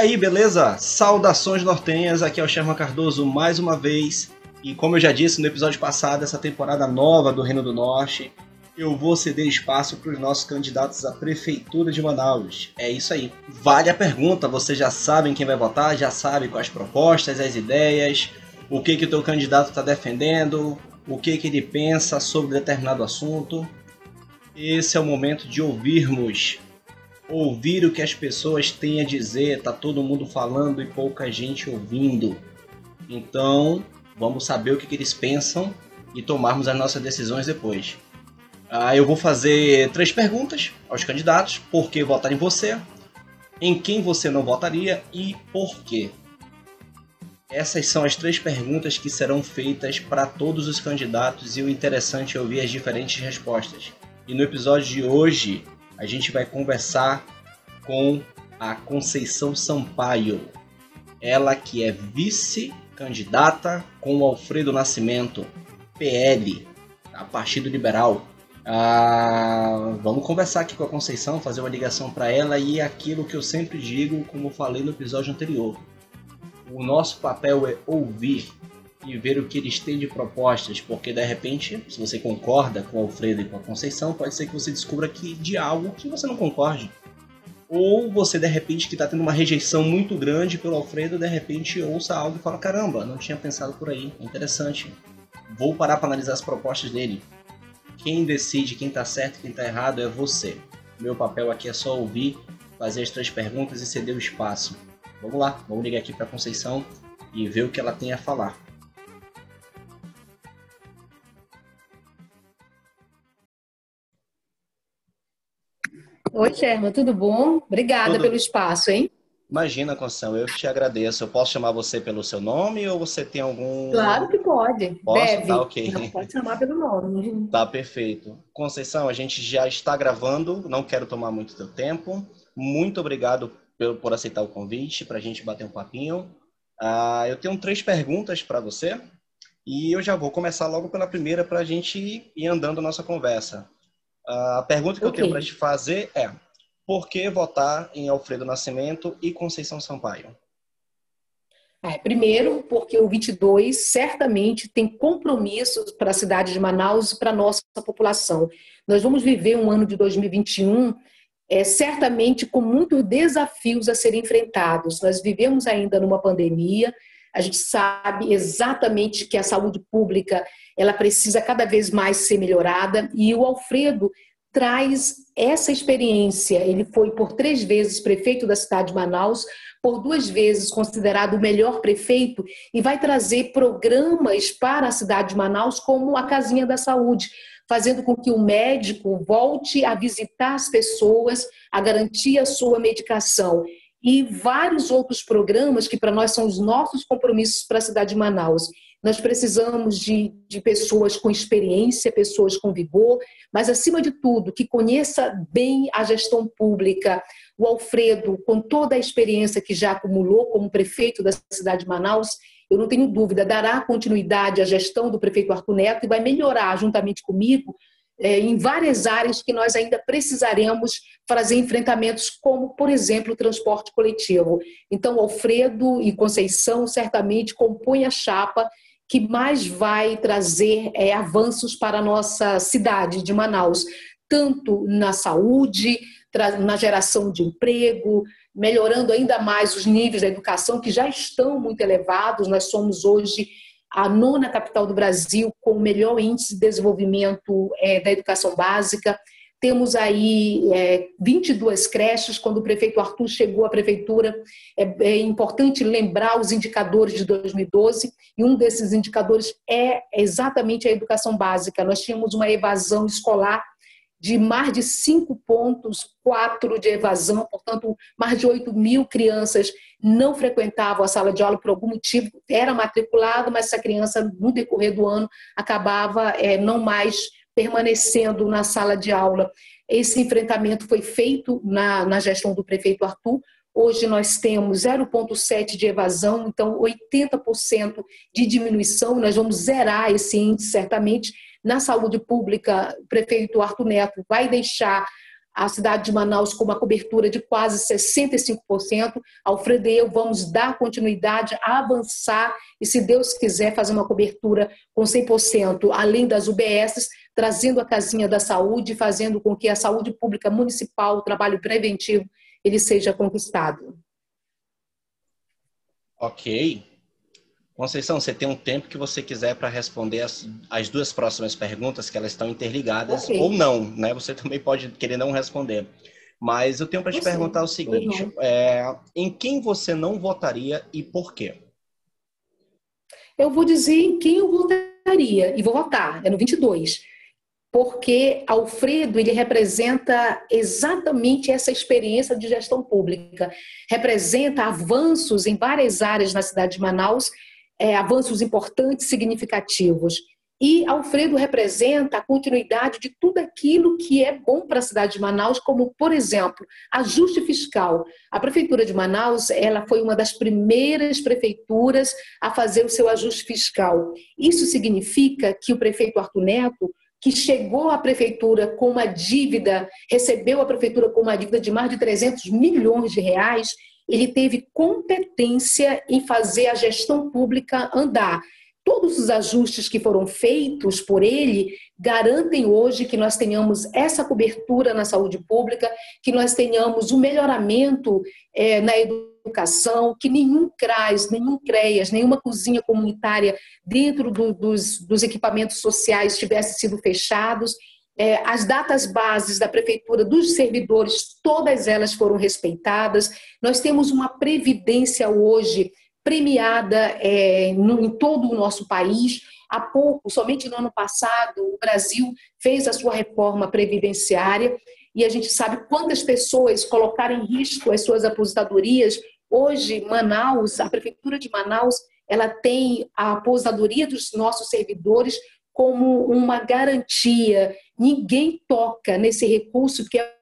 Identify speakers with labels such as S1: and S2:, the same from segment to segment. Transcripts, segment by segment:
S1: aí, beleza? Saudações nortenhas, aqui é o Sherman Cardoso mais uma vez. E como eu já disse no episódio passado, essa temporada nova do Reino do Norte, eu vou ceder espaço para os nossos candidatos à Prefeitura de Manaus. É isso aí. Vale a pergunta, vocês já sabem quem vai votar, já sabem quais propostas, as ideias, o que, que o teu candidato está defendendo, o que, que ele pensa sobre determinado assunto. Esse é o momento de ouvirmos ouvir o que as pessoas têm a dizer, tá todo mundo falando e pouca gente ouvindo. Então, vamos saber o que, que eles pensam e tomarmos as nossas decisões depois. Ah, eu vou fazer três perguntas aos candidatos: por que votar em você, em quem você não votaria e por quê. Essas são as três perguntas que serão feitas para todos os candidatos e o interessante é ouvir as diferentes respostas. E no episódio de hoje a gente vai conversar com a Conceição Sampaio, ela que é vice-candidata com o Alfredo Nascimento, PL, a Partido Liberal. Ah, vamos conversar aqui com a Conceição, fazer uma ligação para ela e aquilo que eu sempre digo, como falei no episódio anterior. O nosso papel é ouvir e ver o que eles têm de propostas, porque de repente, se você concorda com o Alfredo e com a Conceição, pode ser que você descubra que de algo que você não concorde. Ou você de repente que está tendo uma rejeição muito grande pelo Alfredo, de repente ouça algo e fala: caramba, não tinha pensado por aí, é interessante. Vou parar para analisar as propostas dele. Quem decide quem está certo e quem está errado é você. Meu papel aqui é só ouvir, fazer as três perguntas e ceder o espaço. Vamos lá, vamos ligar aqui para Conceição e ver o que ela tem a falar.
S2: Oi, Sherman, tudo bom? Obrigada tudo... pelo espaço, hein?
S1: Imagina, Conceição, eu te agradeço. Eu posso chamar você pelo seu nome ou você tem algum.
S2: Claro que pode.
S1: Posso? Deve. Tá, ok.
S2: Não pode chamar pelo nome.
S1: Tá perfeito. Conceição, a gente já está gravando, não quero tomar muito teu tempo. Muito obrigado por, por aceitar o convite para a gente bater um papinho. Uh, eu tenho três perguntas para você e eu já vou começar logo pela primeira para a gente ir andando a nossa conversa. A pergunta que okay. eu tenho para te fazer é: por que votar em Alfredo Nascimento e Conceição Sampaio?
S2: É, primeiro, porque o 22 certamente tem compromissos para a cidade de Manaus e para a nossa população. Nós vamos viver um ano de 2021 é, certamente com muitos desafios a serem enfrentados. Nós vivemos ainda numa pandemia, a gente sabe exatamente que a saúde pública ela precisa cada vez mais ser melhorada e o Alfredo traz essa experiência. Ele foi por três vezes prefeito da cidade de Manaus, por duas vezes considerado o melhor prefeito e vai trazer programas para a cidade de Manaus como a Casinha da Saúde, fazendo com que o médico volte a visitar as pessoas, a garantir a sua medicação e vários outros programas que para nós são os nossos compromissos para a cidade de Manaus. Nós precisamos de, de pessoas com experiência, pessoas com vigor, mas acima de tudo, que conheça bem a gestão pública. O Alfredo, com toda a experiência que já acumulou como prefeito da cidade de Manaus, eu não tenho dúvida, dará continuidade à gestão do prefeito Arthur Neto e vai melhorar, juntamente comigo, é, em várias áreas que nós ainda precisaremos fazer enfrentamentos, como, por exemplo, o transporte coletivo. Então, Alfredo e Conceição certamente compõem a chapa que mais vai trazer é, avanços para a nossa cidade de Manaus, tanto na saúde, na geração de emprego, melhorando ainda mais os níveis da educação, que já estão muito elevados. Nós somos hoje a nona capital do Brasil com o melhor índice de desenvolvimento é, da educação básica. Temos aí é, 22 creches. Quando o prefeito Arthur chegou à prefeitura, é, é, importante lembrar os indicadores de 2012, e um desses indicadores é exatamente a educação básica. Nós tínhamos uma evasão escolar de mais de 5 pontos, 4 de evasão, portanto, mais de 8 mil crianças não frequentavam a sala de aula por algum motivo, era matriculado, mas essa criança, no decorrer do ano, acabava é, não mais permanecendo na sala de aula. Esse enfrentamento foi feito na, na gestão do prefeito Arthur. Hoje nós temos 0,7% de evasão, então 80% de diminuição. Nós vamos zerar esse índice certamente na saúde pública, o prefeito Arthur Neto vai deixar a cidade de Manaus com uma cobertura de quase 65%. Alfredo e eu vamos dar continuidade, avançar e, se Deus quiser, fazer uma cobertura com 100%, além das UBSs, trazendo a casinha da saúde, fazendo com que a saúde pública municipal, o trabalho preventivo, ele seja conquistado.
S1: Ok. Conceição, você tem um tempo que você quiser para responder as, as, duas próximas perguntas, que elas estão interligadas, okay. ou não, né? Você também pode querer não responder. Mas eu tenho para te perguntar o seguinte: é, em quem você não votaria e por quê?
S2: Eu vou dizer em quem eu votaria, e vou votar, é no 22 porque Alfredo ele representa exatamente essa experiência de gestão pública, representa avanços em várias áreas na cidade de Manaus, é, avanços importantes, significativos. E Alfredo representa a continuidade de tudo aquilo que é bom para a cidade de Manaus, como, por exemplo, ajuste fiscal. A Prefeitura de Manaus ela foi uma das primeiras prefeituras a fazer o seu ajuste fiscal. Isso significa que o prefeito Arthur Neto que chegou à prefeitura com uma dívida, recebeu a prefeitura com uma dívida de mais de 300 milhões de reais, ele teve competência em fazer a gestão pública andar. Todos os ajustes que foram feitos por ele garantem hoje que nós tenhamos essa cobertura na saúde pública, que nós tenhamos um melhoramento é, na educação educação, que nenhum CRAS, nenhum CREAS, nenhuma cozinha comunitária dentro do, dos, dos, equipamentos sociais tivesse sido fechados. É, as datas bases da prefeitura dos servidores, todas elas foram respeitadas. Nós temos uma previdência hoje premiada é, no, em todo o nosso país. Há pouco, somente no ano passado, o Brasil fez a sua reforma previdenciária e a gente sabe quantas pessoas colocaram em risco as suas aposentadorias. Hoje, Manaus, a prefeitura de Manaus, ela tem a aposentadoria dos nossos servidores como uma garantia. Ninguém toca nesse recurso que é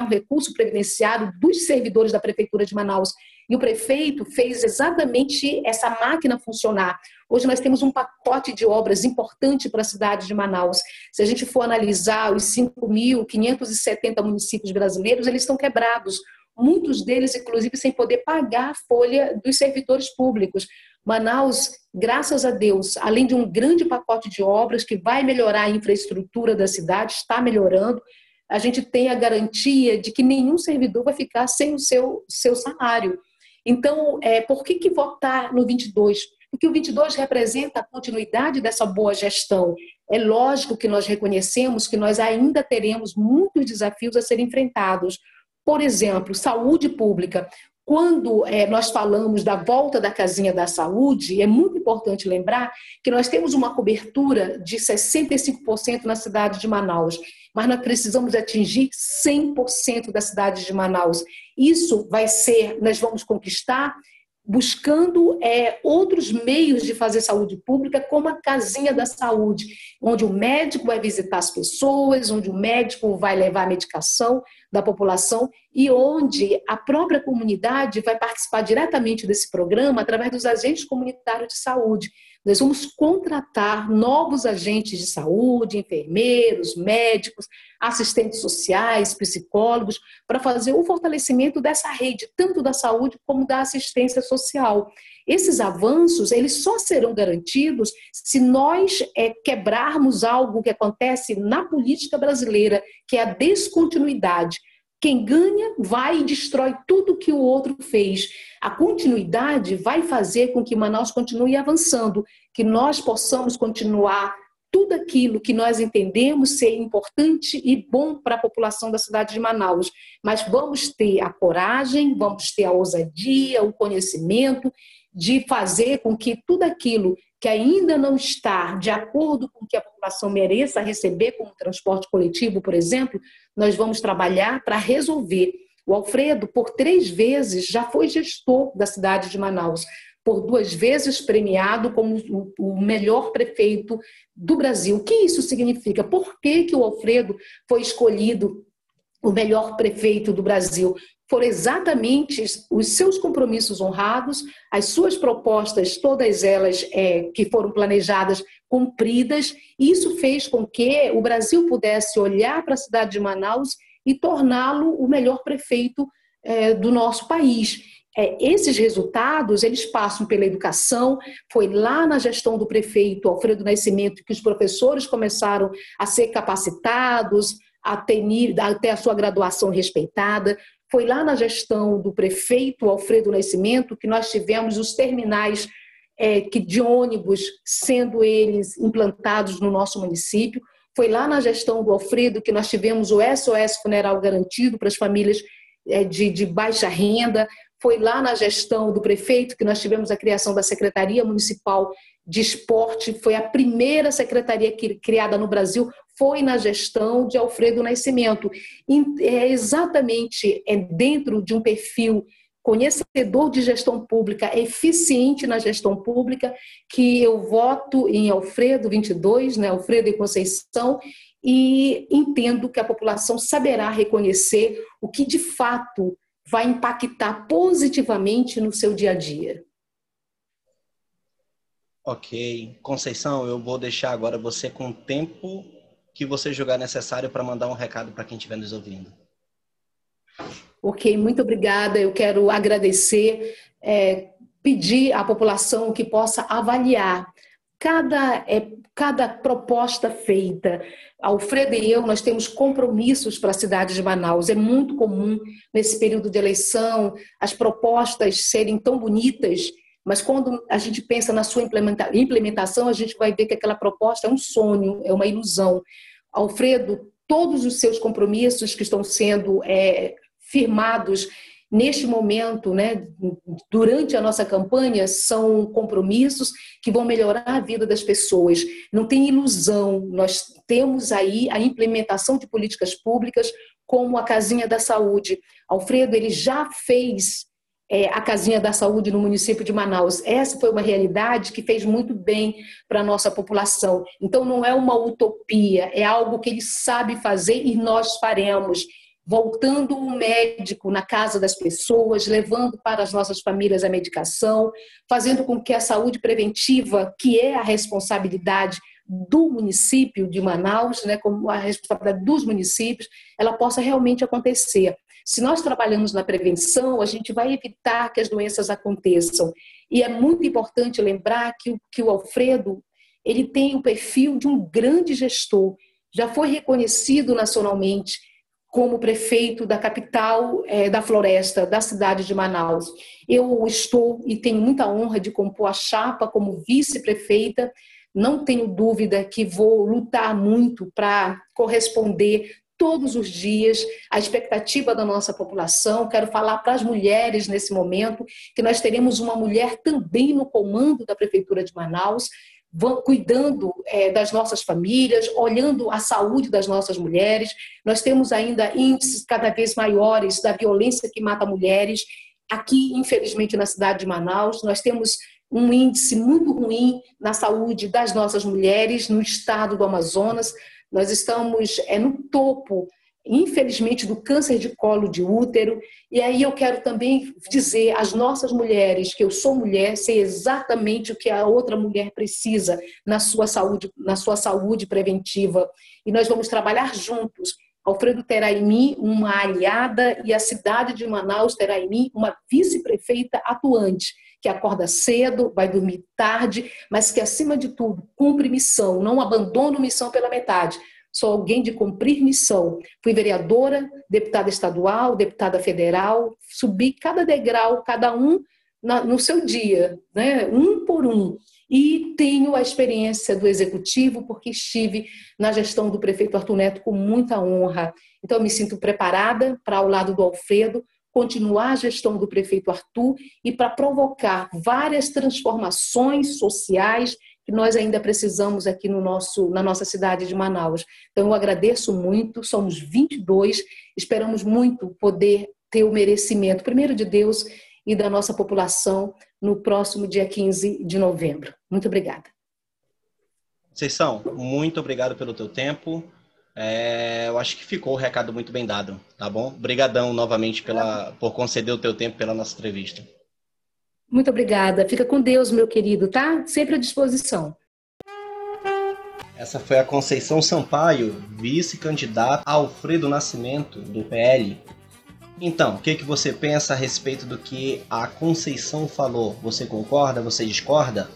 S2: um recurso previdenciário dos servidores da prefeitura de Manaus. E o prefeito fez exatamente essa máquina funcionar. Hoje nós temos um pacote de obras importante para a cidade de Manaus. Se a gente for analisar os 5.570 municípios brasileiros, eles estão quebrados. Muitos deles, inclusive, sem poder pagar a folha dos servidores públicos. Manaus, graças a Deus, além de um grande pacote de obras que vai melhorar a infraestrutura da cidade, está melhorando, a gente tem a garantia de que nenhum servidor vai ficar sem o seu, seu salário. Então, é, por que, que votar no 22? Porque o 22 representa a continuidade dessa boa gestão. É lógico que nós reconhecemos que nós ainda teremos muitos desafios a serem enfrentados. Por exemplo, saúde pública. Quando é, nós falamos da volta da casinha da saúde, é muito importante lembrar que nós temos uma cobertura de 65% na cidade de Manaus, mas nós precisamos atingir 100% da cidade de Manaus. Isso vai ser, nós vamos conquistar buscando é, outros meios de fazer saúde pública, como a casinha da saúde, onde o médico vai visitar as pessoas, onde o médico vai levar a medicação da população e onde a própria comunidade vai participar diretamente desse programa através dos agentes comunitários de saúde. Nós vamos contratar novos agentes de saúde, enfermeiros, médicos, assistentes sociais, psicólogos, para fazer o fortalecimento dessa rede, tanto da saúde como da assistência social. Esses avanços, eles só serão garantidos se nós é, quebrarmos algo que acontece na política brasileira, que é a descontinuidade. Quem ganha vai e destrói tudo que o outro fez. A continuidade vai fazer com que Manaus continue avançando, que nós possamos continuar tudo aquilo que nós entendemos ser importante e bom para a população da cidade de Manaus. Mas vamos ter a coragem, vamos ter a ousadia, o conhecimento de fazer com que tudo aquilo que ainda não está de acordo com o que a população mereça receber, como transporte coletivo, por exemplo, nós vamos trabalhar para resolver. O Alfredo, por três vezes, já foi gestor da cidade de Manaus, por duas vezes premiado como o melhor prefeito do Brasil. O que isso significa? Por que, que o Alfredo foi escolhido o melhor prefeito do Brasil? Foram exatamente os seus compromissos honrados, as suas propostas, todas elas é, que foram planejadas, cumpridas. Isso fez com que o Brasil pudesse olhar para a cidade de Manaus e torná-lo o melhor prefeito é, do nosso país. É, esses resultados eles passam pela educação. Foi lá na gestão do prefeito Alfredo Nascimento que os professores começaram a ser capacitados, a ter, a ter a sua graduação respeitada. Foi lá na gestão do prefeito Alfredo Nascimento que nós tivemos os terminais é, que de ônibus sendo eles implantados no nosso município. Foi lá na gestão do Alfredo que nós tivemos o SOS Funeral garantido para as famílias é, de, de baixa renda. Foi lá na gestão do prefeito que nós tivemos a criação da Secretaria Municipal de Esporte. Foi a primeira secretaria criada no Brasil foi na gestão de Alfredo Nascimento. É exatamente é dentro de um perfil conhecedor de gestão pública, eficiente na gestão pública, que eu voto em Alfredo 22, né, Alfredo e Conceição, e entendo que a população saberá reconhecer o que de fato vai impactar positivamente no seu dia a dia.
S1: Ok. Conceição, eu vou deixar agora você com tempo que você julgar necessário para mandar um recado para quem estiver nos ouvindo.
S2: Ok, muito obrigada. Eu quero agradecer, é, pedir à população que possa avaliar cada, é, cada proposta feita. Alfredo e eu, nós temos compromissos para a cidade de Manaus. É muito comum, nesse período de eleição, as propostas serem tão bonitas, mas quando a gente pensa na sua implementação, a gente vai ver que aquela proposta é um sonho, é uma ilusão. Alfredo, todos os seus compromissos que estão sendo é, firmados neste momento, né, durante a nossa campanha, são compromissos que vão melhorar a vida das pessoas. Não tem ilusão, nós temos aí a implementação de políticas públicas como a Casinha da Saúde. Alfredo, ele já fez é, a Casinha da Saúde no município de Manaus. Essa foi uma realidade que fez muito bem para a nossa população. Então, não é uma utopia, é algo que ele sabe fazer e nós faremos. Voltando o médico na casa das pessoas, levando para as nossas famílias a medicação, fazendo com que a saúde preventiva, que é a responsabilidade do município de Manaus, né, como a responsabilidade dos municípios, ela possa realmente acontecer. Se nós trabalhamos na prevenção, a gente vai evitar que as doenças aconteçam. E é muito importante lembrar que, que o Alfredo ele tem o perfil de um grande gestor. Já foi reconhecido nacionalmente como prefeito da capital é, da floresta, da cidade de Manaus. Eu estou e tenho muita honra de compor a chapa como vice-prefeita. Não tenho dúvida que vou lutar muito para corresponder todos os dias a expectativa da nossa população. Quero falar para as mulheres nesse momento que nós teremos uma mulher também no comando da Prefeitura de Manaus, cuidando é, das nossas famílias, olhando a saúde das nossas mulheres. Nós temos ainda índices cada vez maiores da violência que mata mulheres. Aqui, infelizmente, na cidade de Manaus, nós temos um índice muito ruim na saúde das nossas mulheres no estado do Amazonas. Nós estamos é, no topo, infelizmente, do câncer de colo de útero. E aí eu quero também dizer às nossas mulheres que eu sou mulher, sei exatamente o que a outra mulher precisa na sua saúde, na sua saúde preventiva. E nós vamos trabalhar juntos. Alfredo terá em mim uma aliada e a cidade de Manaus terá em mim uma vice-prefeita atuante que acorda cedo, vai dormir tarde, mas que, acima de tudo, cumpre missão, não abandona missão pela metade. Sou alguém de cumprir missão. Fui vereadora, deputada estadual, deputada federal, subi cada degrau, cada um na, no seu dia, né? um por um. E tenho a experiência do executivo, porque estive na gestão do prefeito Arthur Neto com muita honra. Então, me sinto preparada para, ao lado do Alfredo, continuar a gestão do prefeito Arthur e para provocar várias transformações sociais que nós ainda precisamos aqui no nosso, na nossa cidade de Manaus. Então, eu agradeço muito, somos 22, esperamos muito poder ter o merecimento, primeiro de Deus e da nossa população, no próximo dia 15 de novembro. Muito obrigada.
S1: Conceição, muito obrigado pelo teu tempo. É, eu acho que ficou o recado muito bem dado, tá bom? Obrigadão novamente pela, por conceder o teu tempo pela nossa entrevista.
S2: Muito obrigada. Fica com Deus, meu querido, tá? Sempre à disposição.
S1: Essa foi a Conceição Sampaio, vice-candidata Alfredo Nascimento, do PL. Então, o que, que você pensa a respeito do que a Conceição falou? Você concorda? Você discorda?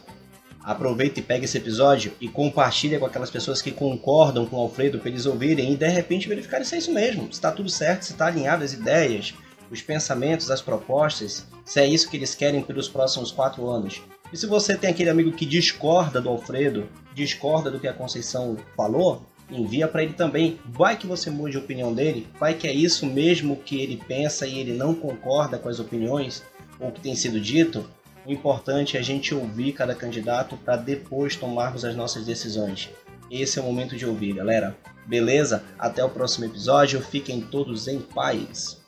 S1: Aproveita e pega esse episódio e compartilha com aquelas pessoas que concordam com o Alfredo para eles ouvirem e de repente verificarem se é isso mesmo, se está tudo certo, se está alinhado as ideias, os pensamentos, as propostas, se é isso que eles querem pelos próximos quatro anos. E se você tem aquele amigo que discorda do Alfredo, discorda do que a Conceição falou, envia para ele também. Vai que você mude a opinião dele, vai que é isso mesmo que ele pensa e ele não concorda com as opiniões ou que tem sido dito. O importante é a gente ouvir cada candidato para depois tomarmos as nossas decisões. Esse é o momento de ouvir, galera. Beleza? Até o próximo episódio. Fiquem todos em paz.